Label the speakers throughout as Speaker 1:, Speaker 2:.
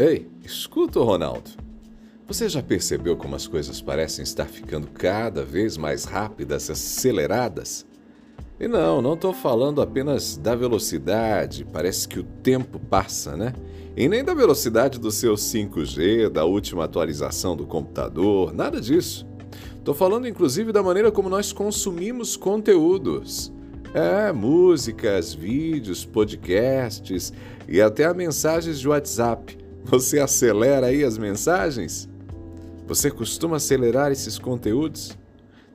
Speaker 1: Ei, escuta, Ronaldo. Você já percebeu como as coisas parecem estar ficando cada vez mais rápidas, aceleradas? E não, não estou falando apenas da velocidade, parece que o tempo passa, né? E nem da velocidade do seu 5G, da última atualização do computador, nada disso. Estou falando inclusive da maneira como nós consumimos conteúdos. É, músicas, vídeos, podcasts e até mensagens de WhatsApp. Você acelera aí as mensagens? Você costuma acelerar esses conteúdos?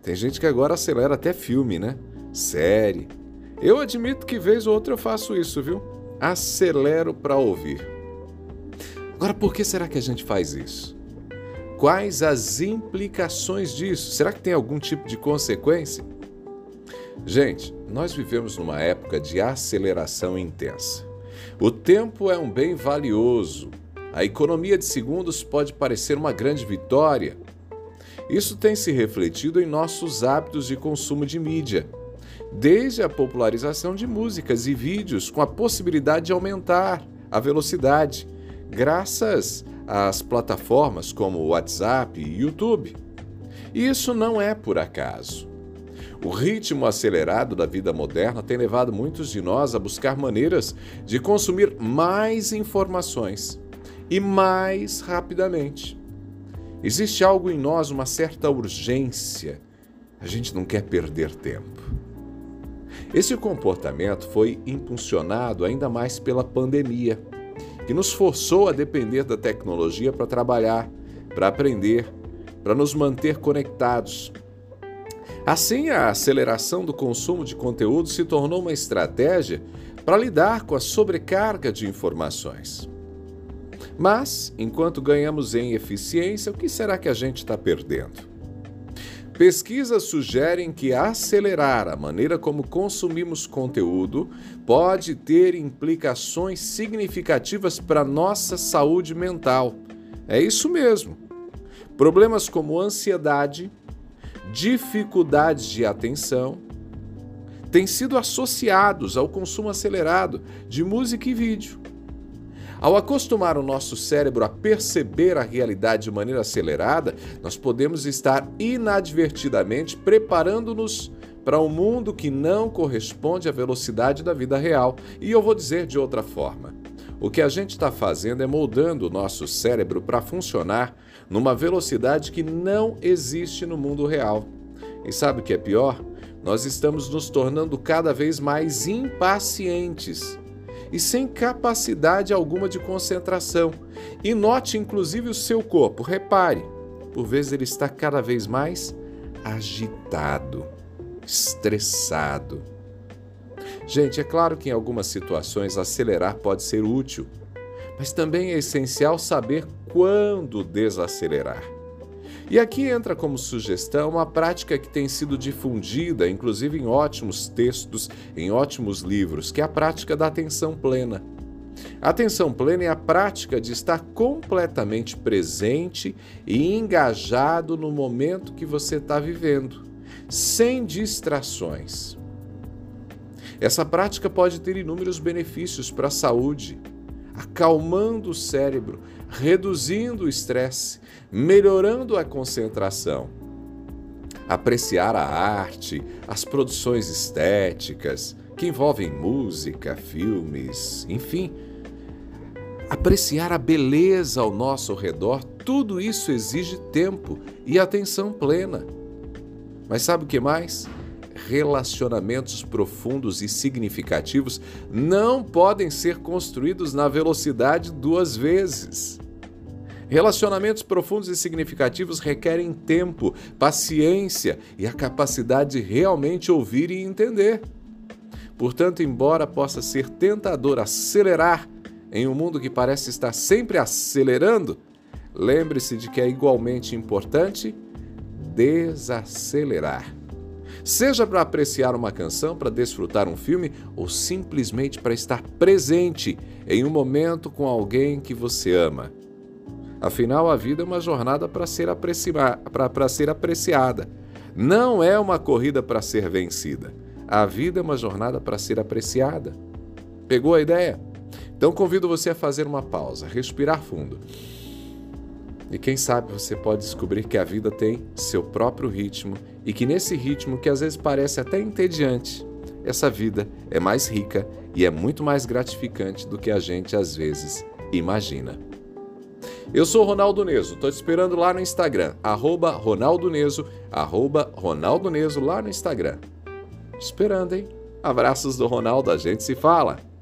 Speaker 1: Tem gente que agora acelera até filme, né? Série. Eu admito que vez ou outra eu faço isso, viu? Acelero para ouvir. Agora, por que será que a gente faz isso? Quais as implicações disso? Será que tem algum tipo de consequência? Gente, nós vivemos numa época de aceleração intensa. O tempo é um bem valioso. A economia de segundos pode parecer uma grande vitória. Isso tem se refletido em nossos hábitos de consumo de mídia, desde a popularização de músicas e vídeos com a possibilidade de aumentar a velocidade, graças às plataformas como WhatsApp e YouTube. E isso não é por acaso. O ritmo acelerado da vida moderna tem levado muitos de nós a buscar maneiras de consumir mais informações e mais rapidamente. Existe algo em nós, uma certa urgência. A gente não quer perder tempo. Esse comportamento foi impulsionado ainda mais pela pandemia, que nos forçou a depender da tecnologia para trabalhar, para aprender, para nos manter conectados Assim, a aceleração do consumo de conteúdo se tornou uma estratégia para lidar com a sobrecarga de informações. Mas, enquanto ganhamos em eficiência, o que será que a gente está perdendo? Pesquisas sugerem que acelerar a maneira como consumimos conteúdo pode ter implicações significativas para nossa saúde mental. É isso mesmo. Problemas como ansiedade, dificuldades de atenção têm sido associados ao consumo acelerado de música e vídeo. Ao acostumar o nosso cérebro a perceber a realidade de maneira acelerada, nós podemos estar inadvertidamente preparando-nos para um mundo que não corresponde à velocidade da vida real. E eu vou dizer de outra forma: o que a gente está fazendo é moldando o nosso cérebro para funcionar numa velocidade que não existe no mundo real. E sabe o que é pior? Nós estamos nos tornando cada vez mais impacientes e sem capacidade alguma de concentração. E note inclusive o seu corpo, repare, por vezes ele está cada vez mais agitado, estressado. Gente, é claro que em algumas situações acelerar pode ser útil, mas também é essencial saber quando desacelerar. E aqui entra como sugestão uma prática que tem sido difundida, inclusive em ótimos textos, em ótimos livros, que é a prática da atenção plena. A atenção plena é a prática de estar completamente presente e engajado no momento que você está vivendo, sem distrações. Essa prática pode ter inúmeros benefícios para a saúde, acalmando o cérebro, reduzindo o estresse, melhorando a concentração. Apreciar a arte, as produções estéticas, que envolvem música, filmes, enfim. Apreciar a beleza ao nosso redor, tudo isso exige tempo e atenção plena. Mas sabe o que mais? Relacionamentos profundos e significativos não podem ser construídos na velocidade duas vezes. Relacionamentos profundos e significativos requerem tempo, paciência e a capacidade de realmente ouvir e entender. Portanto, embora possa ser tentador acelerar em um mundo que parece estar sempre acelerando, lembre-se de que é igualmente importante desacelerar. Seja para apreciar uma canção, para desfrutar um filme ou simplesmente para estar presente em um momento com alguém que você ama. Afinal, a vida é uma jornada para ser, ser apreciada. Não é uma corrida para ser vencida. A vida é uma jornada para ser apreciada. Pegou a ideia? Então convido você a fazer uma pausa, respirar fundo. E quem sabe você pode descobrir que a vida tem seu próprio ritmo e que nesse ritmo, que às vezes parece até entediante, essa vida é mais rica e é muito mais gratificante do que a gente às vezes imagina. Eu sou Ronaldo Neso, tô te esperando lá no Instagram, arroba Ronaldo Neso, arroba Ronaldo Neso lá no Instagram. Esperando, hein? Abraços do Ronaldo, a gente se fala!